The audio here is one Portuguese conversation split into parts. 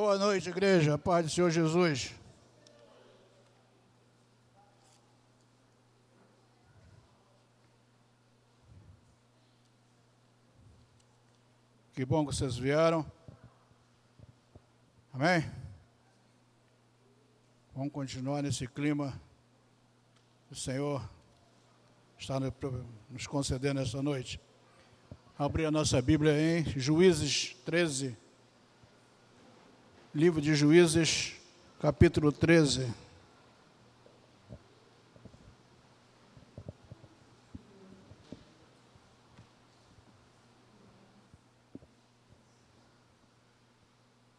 Boa noite, igreja. Paz do Senhor Jesus. Que bom que vocês vieram. Amém? Vamos continuar nesse clima. O Senhor está nos concedendo esta noite. Abrir a nossa Bíblia em Juízes 13 livro de Juízes, capítulo 13.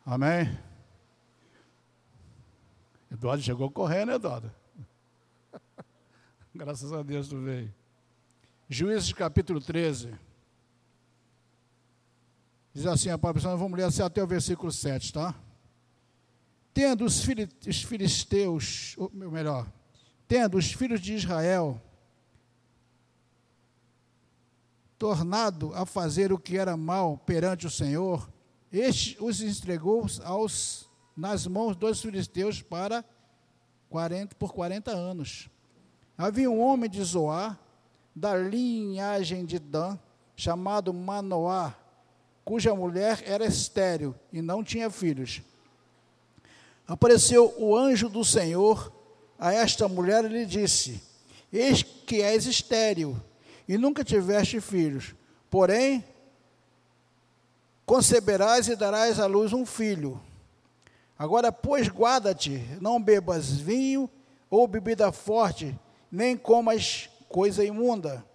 Amém? Eduardo chegou correndo, Eduardo. Graças a Deus tu veio. Juízes capítulo 13. Diz assim a palavra, vamos ler assim até o versículo 7, tá? Tendo os, filisteus, ou melhor, tendo os filhos de Israel tornado a fazer o que era mal perante o Senhor, este os entregou aos, nas mãos dos filisteus para 40, por 40 anos. Havia um homem de Zoar, da linhagem de Dan, chamado Manoá, cuja mulher era estéril e não tinha filhos apareceu o anjo do Senhor a esta mulher e lhe disse: Eis que és estéril e nunca tiveste filhos, porém conceberás e darás à luz um filho. Agora, pois, guarda-te, não bebas vinho ou bebida forte, nem comas coisa imunda.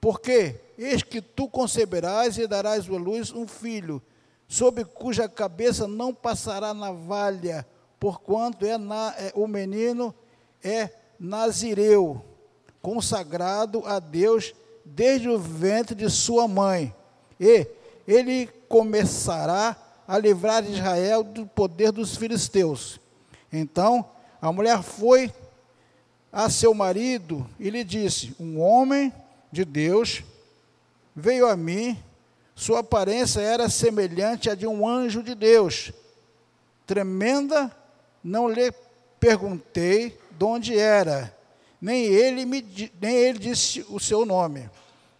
Porque eis que tu conceberás e darás à luz um filho, sobre cuja cabeça não passará navalha, porquanto é, na, é o menino é nazireu, consagrado a Deus desde o ventre de sua mãe. E ele começará a livrar Israel do poder dos filisteus. Então a mulher foi a seu marido e lhe disse: Um homem de Deus veio a mim sua aparência era semelhante à de um anjo de Deus. Tremenda, não lhe perguntei de onde era, nem ele, me, nem ele disse o seu nome.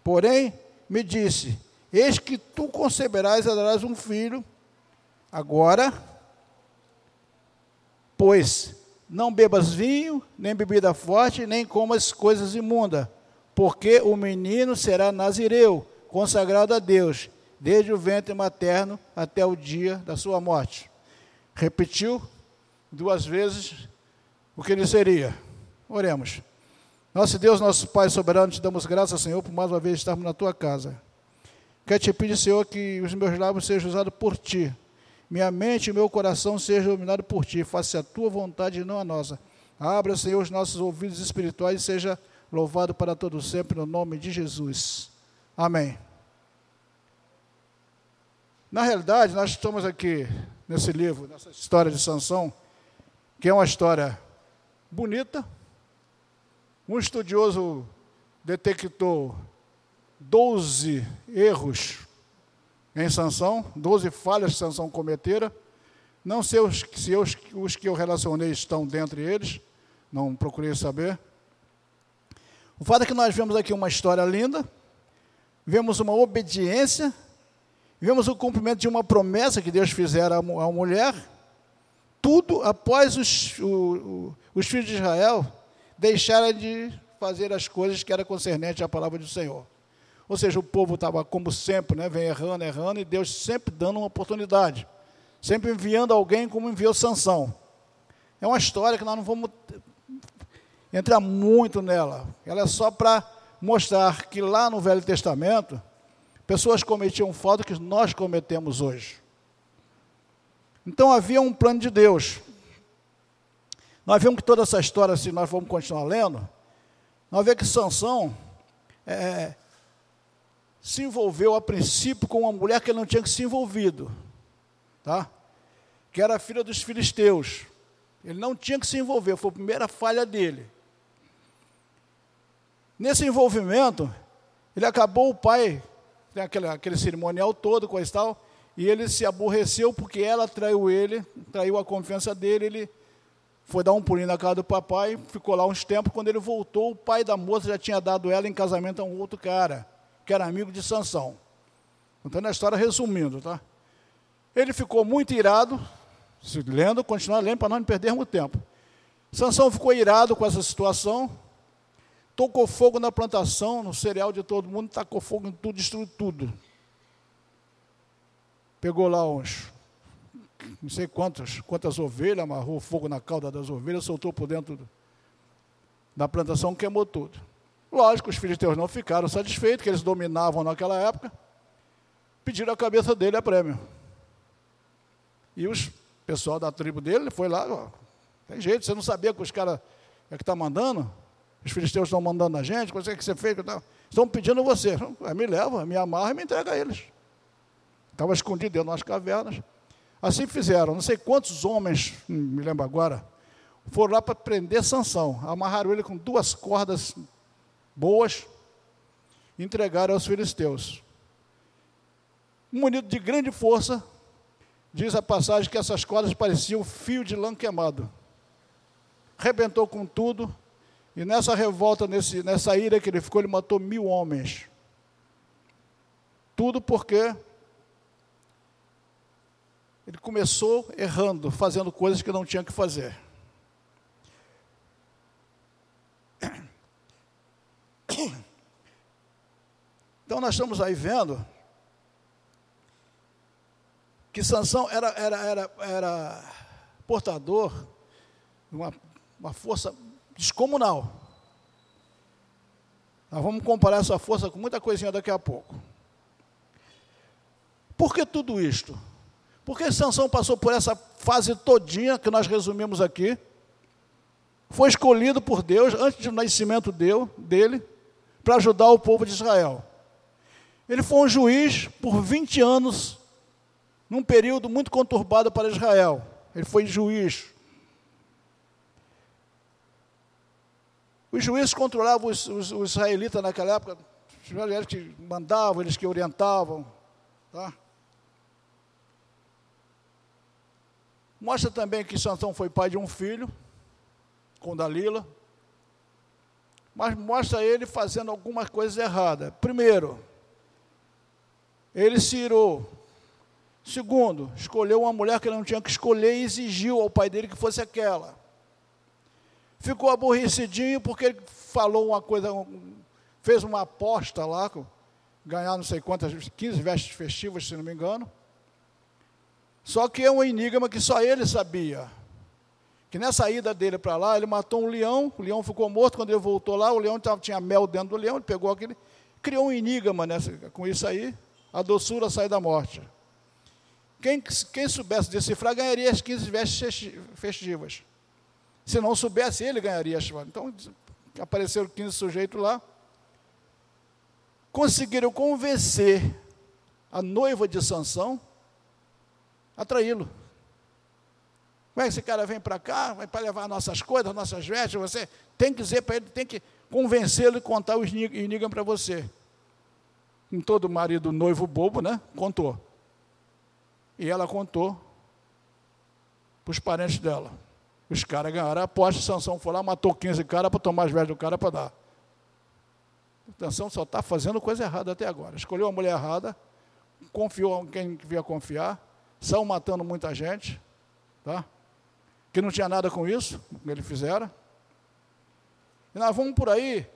Porém, me disse: Eis que tu conceberás e darás um filho. Agora, pois não bebas vinho, nem bebida forte, nem comas coisas imundas, porque o menino será nazireu consagrado a Deus, desde o ventre materno até o dia da sua morte. Repetiu duas vezes o que ele seria. Oremos. Nosso Deus, nosso Pai soberano, te damos graças, Senhor, por mais uma vez estarmos na tua casa. Quero te pedir, Senhor, que os meus lábios sejam usados por ti. Minha mente e meu coração sejam dominados por ti. Faça a tua vontade e não a nossa. Abra, Senhor, os nossos ouvidos espirituais e seja louvado para todo sempre, no nome de Jesus. Amém. Na realidade, nós estamos aqui nesse livro, nessa história de Sansão, que é uma história bonita. Um estudioso detectou 12 erros em Sansão, 12 falhas que Sansão cometera. Não sei os, se os, os que eu relacionei estão dentre eles, não procurei saber. O fato é que nós vemos aqui uma história linda, vemos uma obediência, vemos o cumprimento de uma promessa que Deus fizera à mulher, tudo após os, o, os filhos de Israel deixarem de fazer as coisas que era concernente à palavra do Senhor. Ou seja, o povo estava, como sempre, né, vem errando, errando, e Deus sempre dando uma oportunidade, sempre enviando alguém como enviou Sansão. É uma história que nós não vamos entrar muito nela. Ela é só para mostrar que lá no Velho Testamento, pessoas cometiam falta que nós cometemos hoje. Então havia um plano de Deus. Nós vemos que toda essa história, se nós vamos continuar lendo, nós vemos que Sansão é, se envolveu a princípio com uma mulher que ele não tinha que se envolvido, tá? que era filha dos filisteus. Ele não tinha que se envolver, foi a primeira falha dele. Nesse envolvimento, ele acabou o pai, aquele, aquele cerimonial todo, coisa e tal, e ele se aborreceu porque ela traiu ele, traiu a confiança dele, ele foi dar um pulinho na casa do papai, ficou lá uns tempos, quando ele voltou, o pai da moça já tinha dado ela em casamento a um outro cara, que era amigo de Sansão. Contando a história resumindo, tá? Ele ficou muito irado, lendo, continuar lendo para não perdermos tempo. Sansão ficou irado com essa situação, tocou fogo na plantação, no cereal de todo mundo, tacou fogo em tudo, destruiu tudo. Pegou lá uns, não sei quantas, quantas ovelhas, amarrou fogo na cauda das ovelhas, soltou por dentro da plantação, queimou tudo. Lógico, os filisteus não ficaram satisfeitos, que eles dominavam naquela época, pediram a cabeça dele a prêmio. E os pessoal da tribo dele foi lá, ó, tem jeito, você não sabia que os caras é que está mandando? Os filisteus estão mandando a gente, o que você fez? Estão pedindo você. Me leva, me amarra e me entrega a eles. Estava escondido dentro das cavernas. Assim fizeram. Não sei quantos homens, hum, me lembro agora, foram lá para prender Sansão. Amarraram ele com duas cordas boas, entregaram aos filisteus. Munido de grande força, diz a passagem que essas cordas pareciam fio de lã queimado. Rebentou com tudo, e nessa revolta, nesse, nessa ira que ele ficou, ele matou mil homens. Tudo porque ele começou errando, fazendo coisas que não tinha que fazer. Então nós estamos aí vendo que Sansão era, era, era, era portador de uma, uma força descomunal. Nós vamos comparar essa força com muita coisinha daqui a pouco. Por que tudo isto? Porque Sansão passou por essa fase todinha que nós resumimos aqui. Foi escolhido por Deus antes do nascimento dele para ajudar o povo de Israel. Ele foi um juiz por 20 anos, num período muito conturbado para Israel. Ele foi juiz. Os juízes controlavam os, os, os israelitas naquela época, eles que mandavam, eles que orientavam. Tá? Mostra também que Sansão foi pai de um filho, com Dalila. Mas mostra ele fazendo algumas coisas erradas. Primeiro, ele se irou. Segundo, escolheu uma mulher que ele não tinha que escolher e exigiu ao pai dele que fosse aquela. Ficou aborrecidinho porque ele falou uma coisa, fez uma aposta lá, ganhar não sei quantas, 15 vestes festivas, se não me engano. Só que é um enigma que só ele sabia. Que nessa ida dele para lá, ele matou um leão, o leão ficou morto, quando ele voltou lá, o leão tinha mel dentro do leão, ele pegou aquele, criou um enigma nessa, com isso aí, a doçura sai da morte. Quem, quem soubesse decifrar ganharia as 15 vestes festivas. Se não soubesse, ele ganharia as Então, apareceram 15 sujeitos lá. Conseguiram convencer a noiva de Sansão atraí-lo. Como é que esse cara vem para cá, vai para levar nossas coisas, nossas vestes, você tem que dizer para ele, tem que convencê-lo e contar o enigma para você. Em todo marido noivo bobo, né? Contou. E ela contou para os parentes dela. Os caras ganharam a aposta, Sansão foi lá, matou 15 caras para tomar as vestes do cara para dar. Sansão só está fazendo coisa errada até agora. Escolheu a mulher errada, confiou em quem devia confiar, saiu matando muita gente, tá? que não tinha nada com isso, que ele fizeram. E nós vamos por aí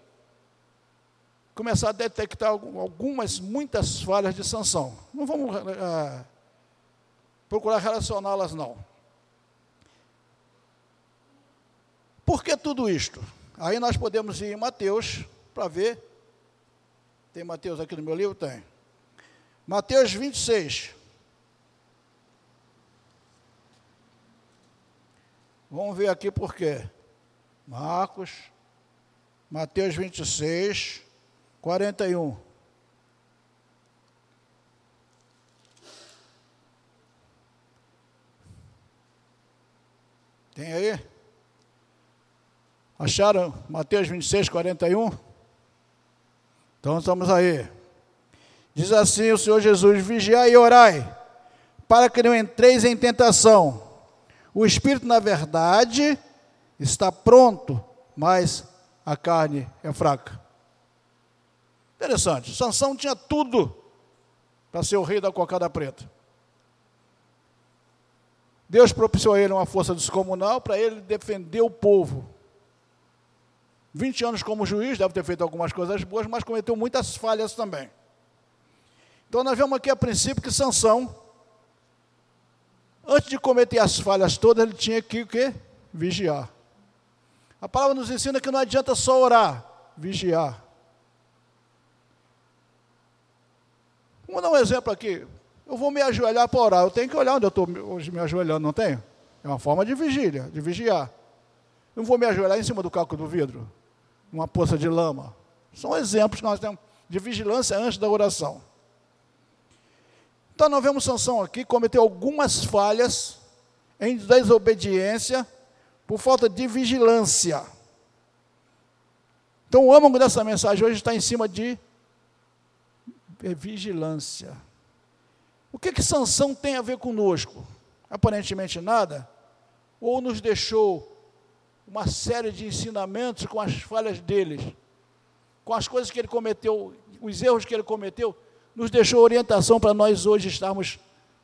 começar a detectar algumas, muitas falhas de sanção. Não vamos é, procurar relacioná-las, não. Por que tudo isto? Aí nós podemos ir em Mateus para ver. Tem Mateus aqui no meu livro? Tem. Mateus 26. Vamos ver aqui por quê. Marcos, Mateus 26, 41. Tem aí? Acharam Mateus 26, 41? Então estamos aí. Diz assim o Senhor Jesus: Vigiai e orai, para que não entreis em tentação. O espírito, na verdade, está pronto, mas a carne é fraca. Interessante. Sansão tinha tudo para ser o rei da cocada preta. Deus propiciou a ele uma força descomunal para ele defender o povo. 20 anos como juiz, deve ter feito algumas coisas boas, mas cometeu muitas falhas também. Então nós vemos aqui a princípio que Sansão, antes de cometer as falhas todas, ele tinha que o quê? Vigiar. A palavra nos ensina que não adianta só orar, vigiar. Vamos dar um exemplo aqui. Eu vou me ajoelhar para orar. Eu tenho que olhar onde eu estou hoje me ajoelhando, não tenho? É uma forma de vigília, de vigiar. Eu não vou me ajoelhar em cima do caco do vidro, numa poça de lama. São exemplos que nós temos de vigilância antes da oração. Então nós vemos Sansão aqui cometer algumas falhas em desobediência por falta de vigilância. Então o âmago dessa mensagem hoje está em cima de vigilância. O que que Sansão tem a ver conosco? Aparentemente nada. Ou nos deixou uma série de ensinamentos com as falhas deles, com as coisas que ele cometeu, os erros que ele cometeu, nos deixou orientação para nós hoje estarmos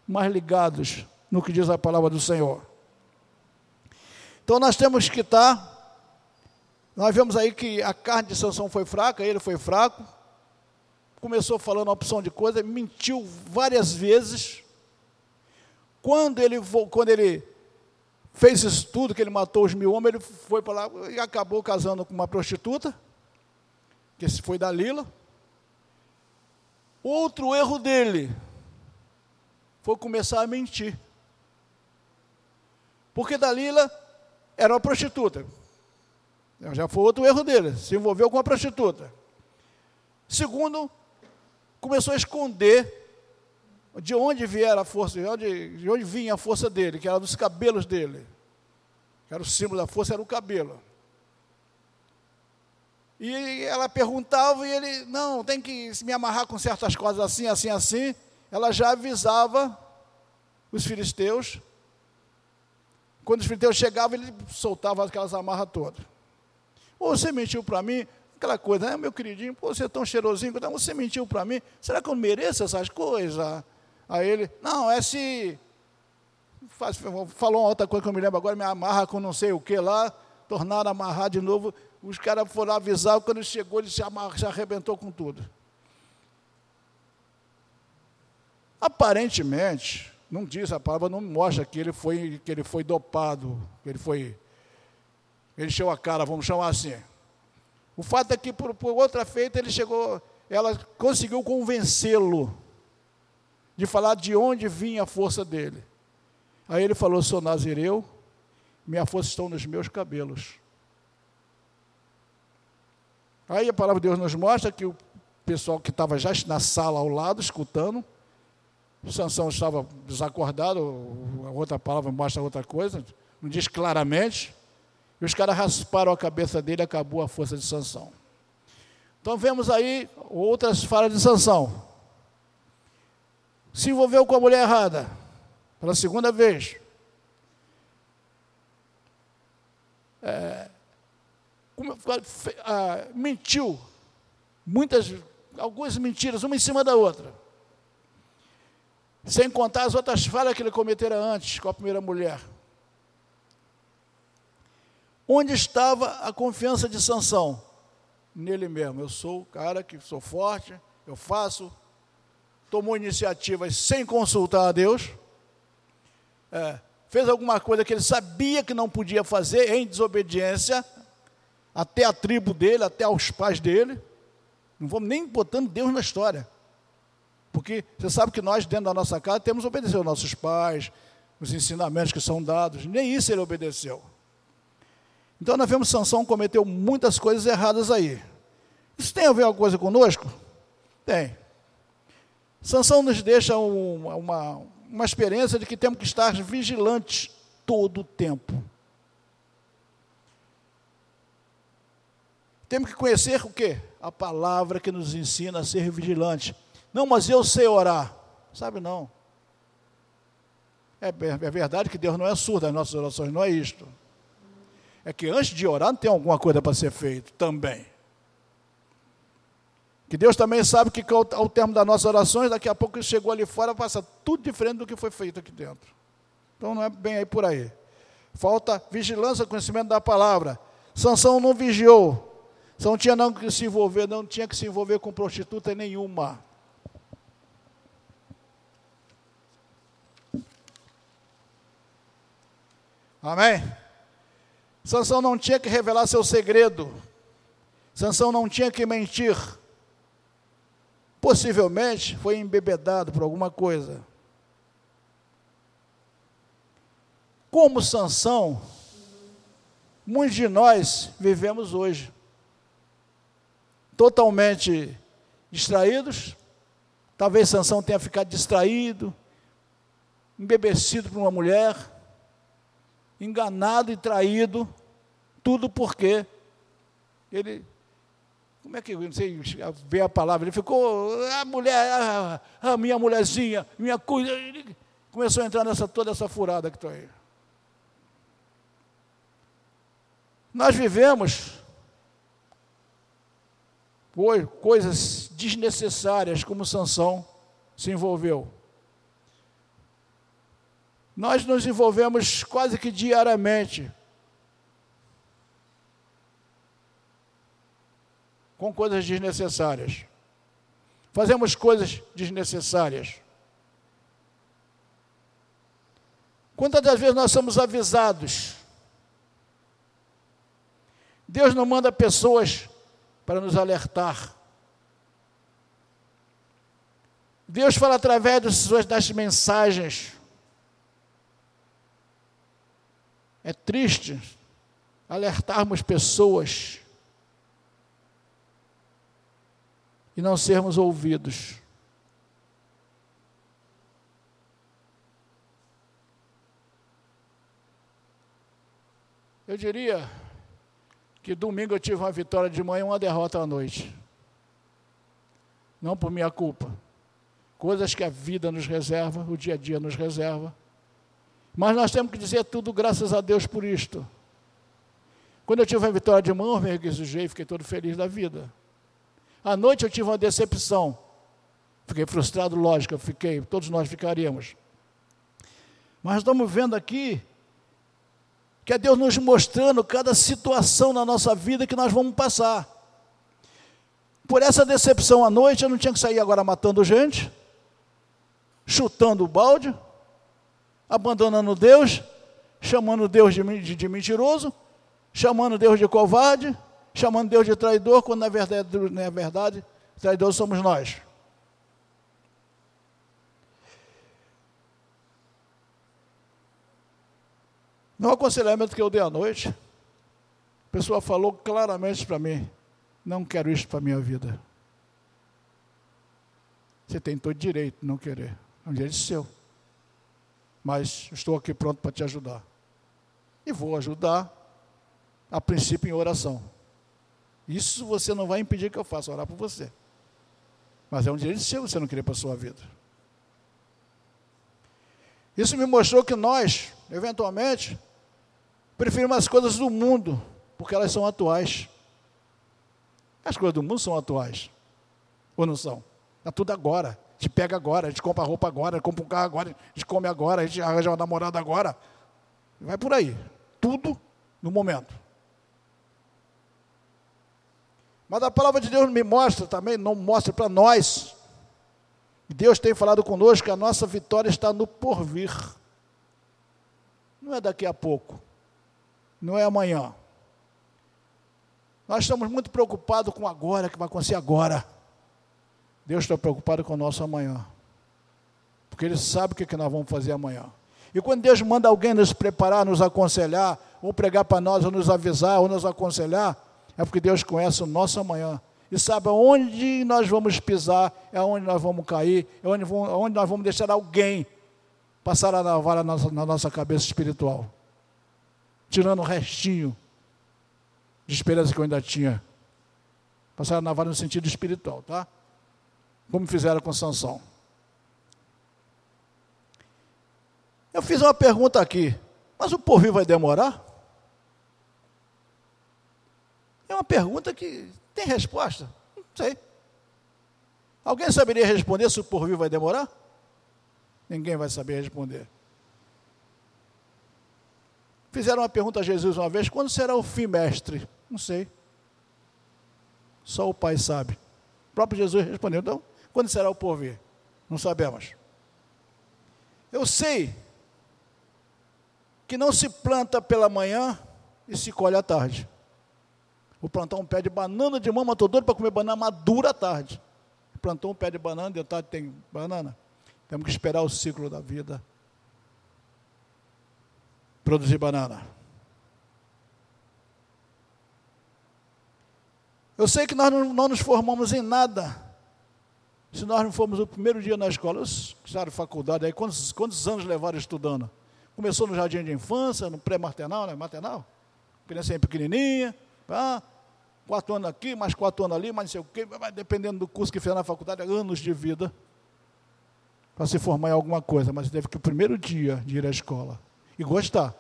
mais ligados no que diz a palavra do Senhor. Então nós temos que estar. Nós vemos aí que a carne de Sansão foi fraca, ele foi fraco. Começou falando opção de coisa, mentiu várias vezes. Quando ele, quando ele fez isso tudo, que ele matou os mil homens, ele foi para lá e acabou casando com uma prostituta, que esse foi Dalila. Outro erro dele foi começar a mentir. Porque Dalila era uma prostituta. Já foi outro erro dele, se envolveu com uma prostituta. Segundo, começou a esconder de onde viera a força, de onde, de onde vinha a força dele, que era dos cabelos dele. Que era o símbolo da força, era o cabelo. E ela perguntava e ele, não, tem que me amarrar com certas coisas assim, assim, assim. Ela já avisava os filisteus quando os filisteus chegavam, ele soltava aquelas amarras todas. Ou você mentiu para mim, aquela coisa, né, meu queridinho, pô, você é tão cheirosinho, então você mentiu para mim, será que eu mereço essas coisas? Aí ele, não, é se. Falou uma outra coisa que eu me lembro agora, me amarra com não sei o que lá, tornaram a amarrar de novo. Os caras foram avisar, quando ele chegou, ele se, amarra, se arrebentou com tudo. Aparentemente, não diz a palavra, não mostra que ele foi, que ele foi dopado, que ele foi. Ele encheu a cara, vamos chamar assim. O fato é que por, por outra feita ele chegou, ela conseguiu convencê-lo de falar de onde vinha a força dele. Aí ele falou: sou nazireu, minha força está nos meus cabelos. Aí a palavra de Deus nos mostra que o pessoal que estava já na sala ao lado, escutando, Sansão estava desacordado, a outra palavra mostra outra coisa, não diz claramente. E os caras rasparam a cabeça dele acabou a força de Sansão. Então vemos aí outras falas de Sansão. Se envolveu com a mulher errada, pela segunda vez. É, mentiu, muitas, algumas mentiras, uma em cima da outra. Sem contar as outras falhas que ele cometera antes com a primeira mulher. Onde estava a confiança de Sansão? Nele mesmo. Eu sou o cara que sou forte, eu faço. Tomou iniciativas sem consultar a Deus. É, fez alguma coisa que ele sabia que não podia fazer em desobediência, até a tribo dele, até aos pais dele. Não vamos nem botando Deus na história. Porque você sabe que nós, dentro da nossa casa, temos obedecido aos nossos pais, os ensinamentos que são dados. Nem isso ele obedeceu. Então nós vemos Sansão cometeu muitas coisas erradas aí. Isso tem a ver alguma coisa conosco? Tem. Sansão nos deixa uma, uma, experiência de que temos que estar vigilantes todo o tempo. Temos que conhecer o quê? A palavra que nos ensina a ser vigilante. Não, mas eu sei orar. Sabe não. É, é verdade que Deus não é surdo as nossas orações, não é isto. É que antes de orar tem alguma coisa para ser feito também. Que Deus também sabe que ao, termo das nossas orações, daqui a pouco chegou ali fora, passa tudo diferente do que foi feito aqui dentro. Então não é bem aí por aí. Falta vigilância, conhecimento da palavra. Sansão não vigiou. Sansão tinha não que se envolver, não tinha que se envolver com prostituta nenhuma. Amém? Sansão não tinha que revelar seu segredo. Sansão não tinha que mentir. Possivelmente foi embebedado por alguma coisa. Como Sansão, muitos de nós vivemos hoje. Totalmente distraídos. Talvez Sansão tenha ficado distraído, embebecido por uma mulher enganado e traído, tudo porque ele, como é que, não sei ver a palavra, ele ficou, a mulher, a, a minha mulherzinha, minha coisa, ele começou a entrar nessa, toda essa furada que estou aí. Nós vivemos coisas desnecessárias como Sansão se envolveu. Nós nos envolvemos quase que diariamente com coisas desnecessárias. Fazemos coisas desnecessárias. Quantas das vezes nós somos avisados? Deus não manda pessoas para nos alertar. Deus fala através das mensagens. É triste alertarmos pessoas e não sermos ouvidos. Eu diria que domingo eu tive uma vitória de manhã e uma derrota à noite. Não por minha culpa. Coisas que a vida nos reserva, o dia a dia nos reserva. Mas nós temos que dizer tudo graças a Deus por isto. Quando eu tive a vitória de mão, me regocijei, fiquei todo feliz da vida. À noite eu tive uma decepção. Fiquei frustrado, lógico, fiquei, todos nós ficaríamos. Mas estamos vendo aqui que é Deus nos mostrando cada situação na nossa vida que nós vamos passar. Por essa decepção à noite, eu não tinha que sair agora matando gente, chutando o balde, abandonando Deus, chamando Deus de, de, de mentiroso, chamando Deus de covarde, chamando Deus de traidor, quando na verdade, na verdade traidores somos nós. No aconselhamento que eu dei à noite, a pessoa falou claramente para mim: não quero isso para a minha vida. Você tem todo direito de não querer. É um direito seu mas estou aqui pronto para te ajudar. E vou ajudar, a princípio, em oração. Isso você não vai impedir que eu faça, orar por você. Mas é um direito seu você não querer para a sua vida. Isso me mostrou que nós, eventualmente, preferimos as coisas do mundo, porque elas são atuais. As coisas do mundo são atuais. Ou não são? Está tudo agora gente pega agora, a gente compra roupa agora, compra um carro agora, a gente come agora, a gente arranja uma namorada agora. Vai por aí. Tudo no momento. Mas a palavra de Deus me mostra também, não mostra para nós. Deus tem falado conosco que a nossa vitória está no porvir. Não é daqui a pouco. Não é amanhã. Nós estamos muito preocupados com agora, que vai acontecer agora. Deus está preocupado com o nosso amanhã. Porque Ele sabe o que, que nós vamos fazer amanhã. E quando Deus manda alguém nos preparar, nos aconselhar, ou pregar para nós, ou nos avisar, ou nos aconselhar, é porque Deus conhece o nosso amanhã. E sabe aonde nós vamos pisar, é onde nós vamos cair, é onde, vamos, onde nós vamos deixar alguém passar a navalha na nossa, na nossa cabeça espiritual. Tirando o restinho de esperança que eu ainda tinha. Passar a navalha no sentido espiritual, tá? como fizeram com Sansão. Eu fiz uma pergunta aqui, mas o porvir vai demorar? É uma pergunta que tem resposta? Não sei. Alguém saberia responder se o porvir vai demorar? Ninguém vai saber responder. Fizeram uma pergunta a Jesus uma vez: quando será o fim, mestre? Não sei. Só o Pai sabe. O próprio Jesus respondeu: então, quando será o porvir? Não sabemos. Eu sei que não se planta pela manhã e se colhe à tarde. Vou plantar um pé de banana de mama, estou doido para comer banana madura à tarde. Plantou um pé de banana, de tarde tem banana. Temos que esperar o ciclo da vida. Produzir banana. Eu sei que nós não, não nos formamos em nada se nós não formos o primeiro dia na escola. Que fizeram faculdade aí, quantos, quantos anos levaram estudando? Começou no jardim de infância, no pré-maternal, né? Maternal. Criança pequenininha, tá? Quatro anos aqui, mais quatro anos ali, mais não sei o quê, dependendo do curso que fez na faculdade, anos de vida para se formar em alguma coisa, mas teve que o primeiro dia de ir à escola e gostar.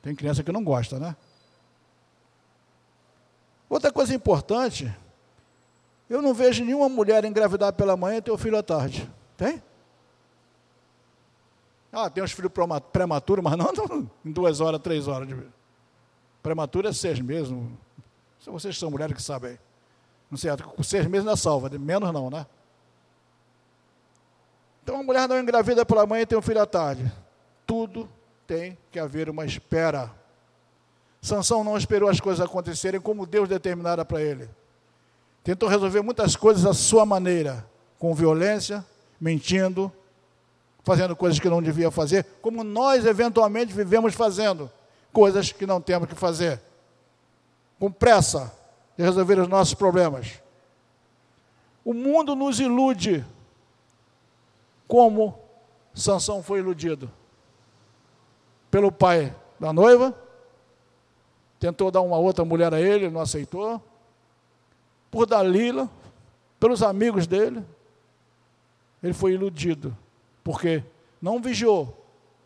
Tem criança que não gosta, né? Outra coisa importante, eu não vejo nenhuma mulher engravidar pela manhã e ter o filho à tarde. Tem? Ah, tem uns filhos prematuros, mas não em duas horas, três horas de Prematuro é seis meses, vocês são mulheres que sabem. Não sei, com seis meses é salva, menos não, né? Então a mulher não engravida pela mãe e tem um filho à tarde. Tudo tem que haver uma espera. Sansão não esperou as coisas acontecerem como Deus determinara para ele. Tentou resolver muitas coisas à sua maneira, com violência, mentindo, fazendo coisas que não devia fazer, como nós eventualmente vivemos fazendo coisas que não temos que fazer com pressa de resolver os nossos problemas. O mundo nos ilude como Sansão foi iludido pelo pai da noiva, tentou dar uma outra mulher a ele, não aceitou. Por Dalila, pelos amigos dele, ele foi iludido, porque não vigiou,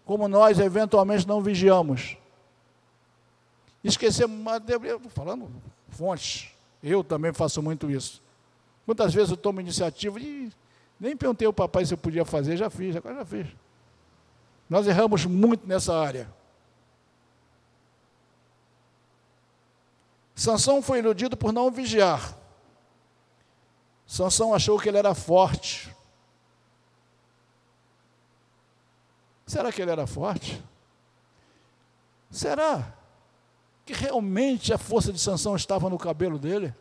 como nós eventualmente não vigiamos. Esquecemos, falando fontes, eu também faço muito isso. Quantas vezes eu tomo iniciativa e nem perguntei ao papai se eu podia fazer, já fiz, agora já fiz. Nós erramos muito nessa área. Sansão foi iludido por não vigiar. Sansão achou que ele era forte. Será que ele era forte? Será? Que realmente a força de Sansão estava no cabelo dele.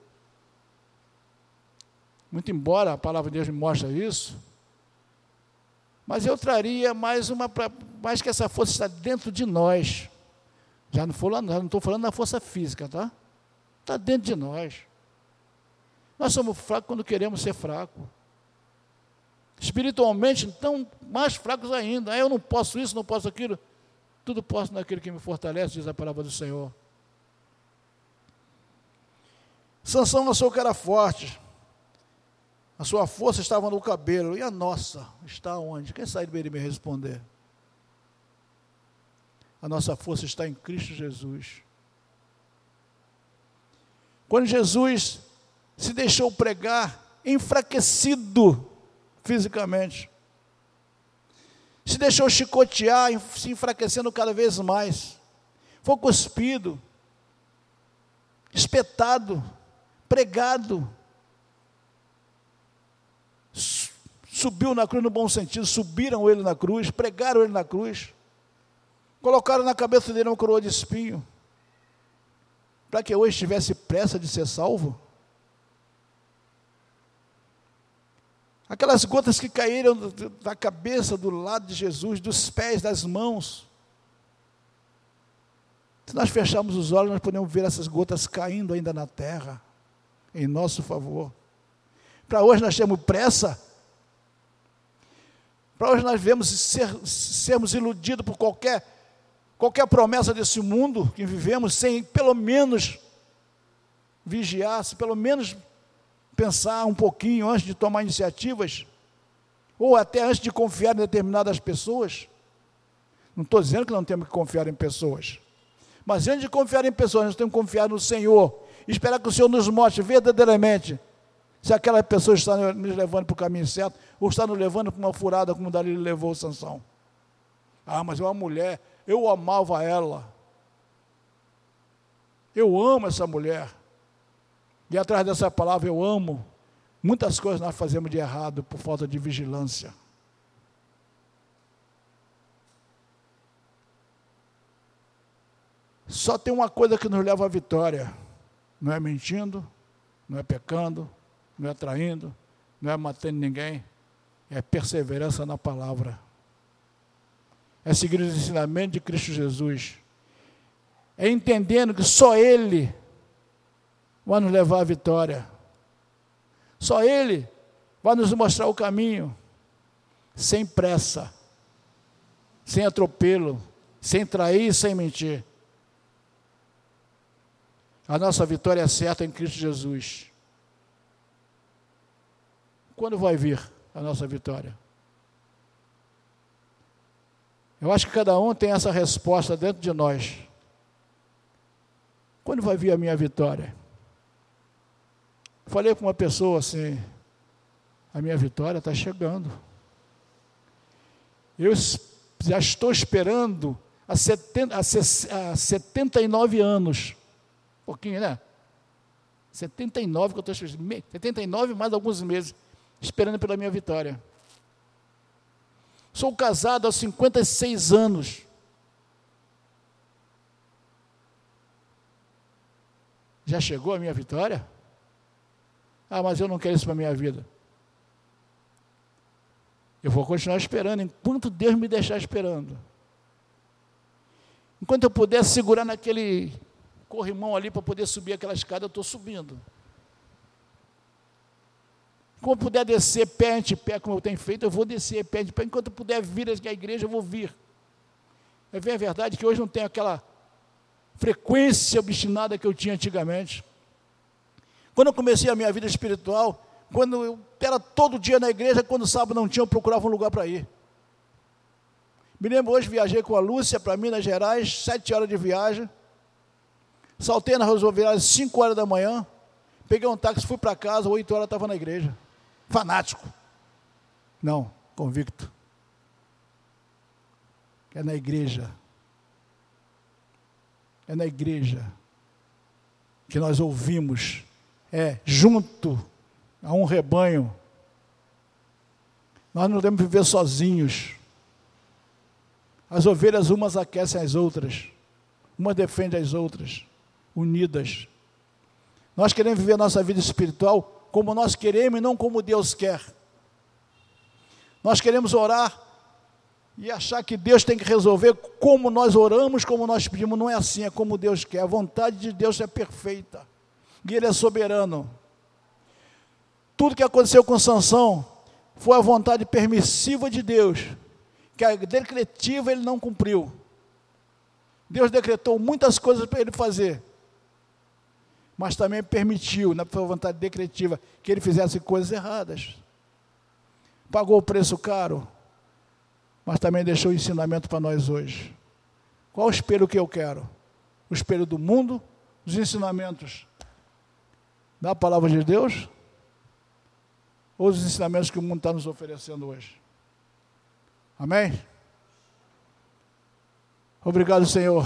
Muito embora a palavra de Deus me mostre isso, mas eu traria mais uma, mais que essa força está dentro de nós. Já não estou falando da força física, tá? Está dentro de nós. Nós somos fracos quando queremos ser fracos. Espiritualmente, então, mais fracos ainda. Ah, eu não posso isso, não posso aquilo. Tudo posso naquele que me fortalece, diz a palavra do Senhor. Sansão achou que era forte. A sua força estava no cabelo. E a nossa está onde? Quem sabe me responder? A nossa força está em Cristo Jesus. Quando Jesus se deixou pregar, enfraquecido fisicamente, se deixou chicotear, se enfraquecendo cada vez mais, foi cuspido, espetado, pregado. Subiu na cruz no bom sentido, subiram ele na cruz, pregaram ele na cruz, colocaram na cabeça dele uma coroa de espinho, para que hoje tivesse pressa de ser salvo. Aquelas gotas que caíram da cabeça, do lado de Jesus, dos pés, das mãos. Se nós fecharmos os olhos, nós podemos ver essas gotas caindo ainda na terra em nosso favor. Para hoje nós temos pressa. Para hoje nós vemos ser, sermos iludidos por qualquer, qualquer promessa desse mundo que vivemos, sem pelo menos vigiar, se pelo menos pensar um pouquinho antes de tomar iniciativas, ou até antes de confiar em determinadas pessoas. Não estou dizendo que não temos que confiar em pessoas. Mas antes de confiar em pessoas, nós temos que confiar no Senhor. Esperar que o Senhor nos mostre verdadeiramente se aquela pessoa está nos levando para o caminho certo ou está nos levando para uma furada como Dalila levou Sansão. Ah, mas é uma mulher, eu amava ela. Eu amo essa mulher. E atrás dessa palavra eu amo, muitas coisas nós fazemos de errado por falta de vigilância. Só tem uma coisa que nos leva à vitória: não é mentindo, não é pecando, não é traindo, não é matando ninguém, é perseverança na palavra. É seguir os ensinamentos de Cristo Jesus. É entendendo que só Ele vai nos levar à vitória. Só Ele vai nos mostrar o caminho, sem pressa, sem atropelo, sem trair, sem mentir. A nossa vitória é certa em Cristo Jesus. Quando vai vir a nossa vitória? Eu acho que cada um tem essa resposta dentro de nós. Quando vai vir a minha vitória? Falei com uma pessoa assim: a minha vitória está chegando. Eu já estou esperando há, 70, há 79 anos. Pouquinho, né? 79 que eu estou esperando. 79 mais alguns meses esperando pela minha vitória. Sou casado há 56 anos. Já chegou a minha vitória? Ah, mas eu não quero isso para a minha vida. Eu vou continuar esperando enquanto Deus me deixar esperando. Enquanto eu puder segurar naquele corrimão ali para poder subir aquela escada, eu estou subindo. Como puder descer pé ante pé, como eu tenho feito, eu vou descer pé ante pé. Enquanto eu puder vir à igreja, eu vou vir. É bem a verdade que hoje não tem aquela frequência obstinada que eu tinha antigamente. Quando eu comecei a minha vida espiritual, quando eu era todo dia na igreja, quando sábado não tinha, eu procurava um lugar para ir. Me lembro hoje, viajei com a Lúcia para Minas Gerais, sete horas de viagem. Saltei na rodoviária às cinco horas da manhã. Peguei um táxi, fui para casa, oito horas estava na igreja fanático. Não, convicto. É na igreja. É na igreja que nós ouvimos, é junto a um rebanho. Nós não devemos viver sozinhos. As ovelhas umas aquecem as outras, umas defendem as outras, unidas. Nós queremos viver nossa vida espiritual como nós queremos e não como Deus quer. Nós queremos orar e achar que Deus tem que resolver como nós oramos, como nós pedimos. Não é assim, é como Deus quer. A vontade de Deus é perfeita e Ele é soberano. Tudo que aconteceu com Sansão foi a vontade permissiva de Deus, que a decretiva ele não cumpriu. Deus decretou muitas coisas para ele fazer, mas também permitiu, na sua vontade decretiva, que ele fizesse coisas erradas. Pagou o preço caro, mas também deixou o ensinamento para nós hoje. Qual o espelho que eu quero? O espelho do mundo, dos ensinamentos da palavra de Deus, ou os ensinamentos que o mundo está nos oferecendo hoje? Amém? Obrigado, Senhor.